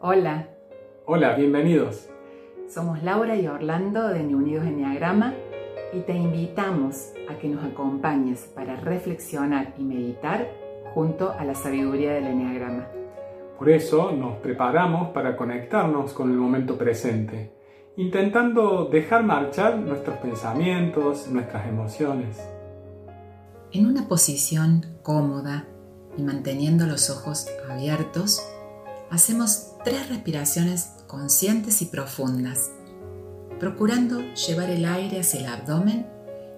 Hola, Hola, bienvenidos. somos Laura y Orlando de Ni Unidos Enneagrama y te invitamos a que nos acompañes para reflexionar y meditar junto a la sabiduría del Enneagrama. Por eso nos preparamos para conectarnos con el momento presente, intentando dejar marchar nuestros pensamientos, nuestras emociones. En una posición cómoda y manteniendo los ojos abiertos, hacemos tres respiraciones conscientes y profundas, procurando llevar el aire hacia el abdomen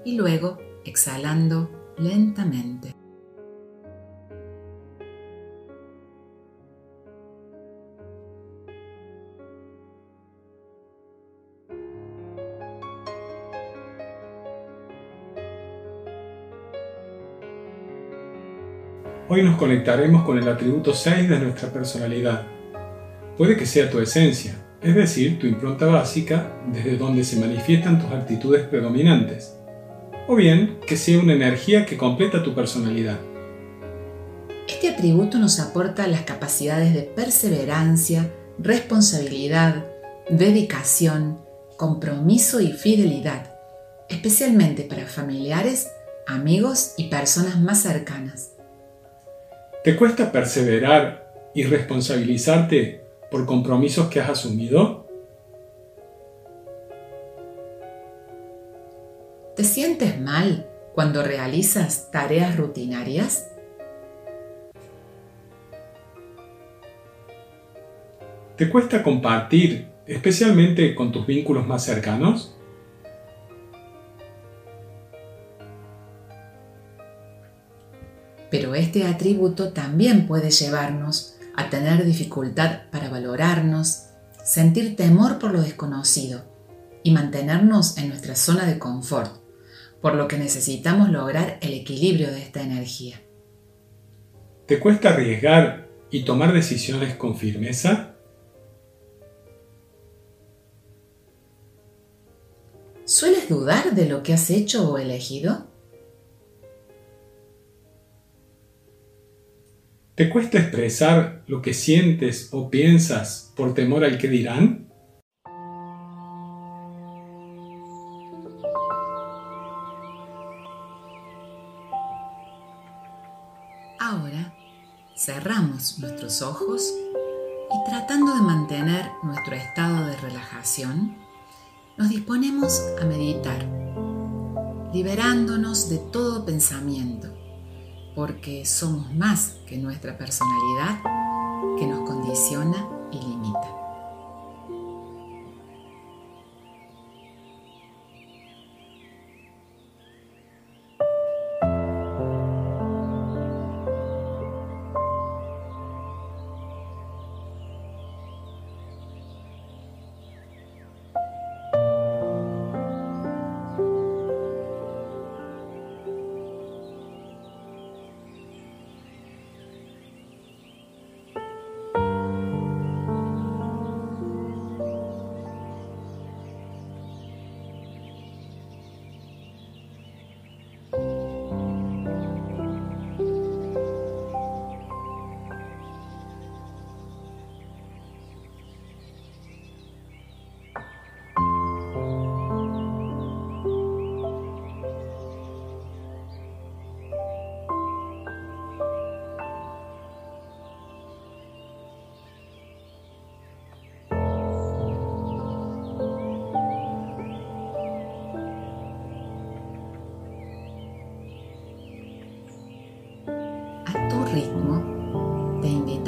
y luego exhalando lentamente. Hoy nos conectaremos con el atributo 6 de nuestra personalidad. Puede que sea tu esencia, es decir, tu impronta básica desde donde se manifiestan tus actitudes predominantes, o bien que sea una energía que completa tu personalidad. Este atributo nos aporta las capacidades de perseverancia, responsabilidad, dedicación, compromiso y fidelidad, especialmente para familiares, amigos y personas más cercanas. ¿Te cuesta perseverar y responsabilizarte por compromisos que has asumido? ¿Te sientes mal cuando realizas tareas rutinarias? ¿Te cuesta compartir, especialmente con tus vínculos más cercanos? Pero este atributo también puede llevarnos a tener dificultad para valorarnos, sentir temor por lo desconocido y mantenernos en nuestra zona de confort, por lo que necesitamos lograr el equilibrio de esta energía. ¿Te cuesta arriesgar y tomar decisiones con firmeza? ¿Sueles dudar de lo que has hecho o elegido? ¿Te cuesta expresar lo que sientes o piensas por temor al que dirán? Ahora cerramos nuestros ojos y tratando de mantener nuestro estado de relajación, nos disponemos a meditar, liberándonos de todo pensamiento, porque somos más que nuestra personalidad que nos condiciona y limita.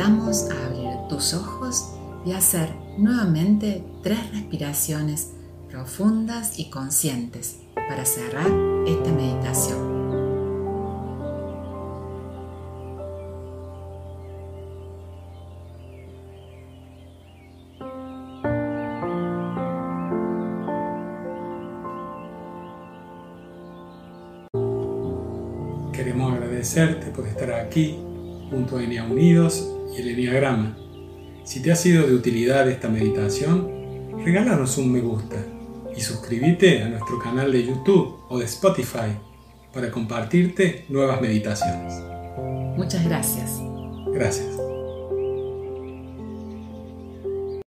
Invitamos a abrir tus ojos y hacer nuevamente tres respiraciones profundas y conscientes para cerrar esta meditación. Queremos agradecerte por estar aquí junto a Enea Unidos y el Enneagrama. Si te ha sido de utilidad esta meditación, regálanos un me gusta y suscríbete a nuestro canal de YouTube o de Spotify para compartirte nuevas meditaciones. Muchas gracias. Gracias.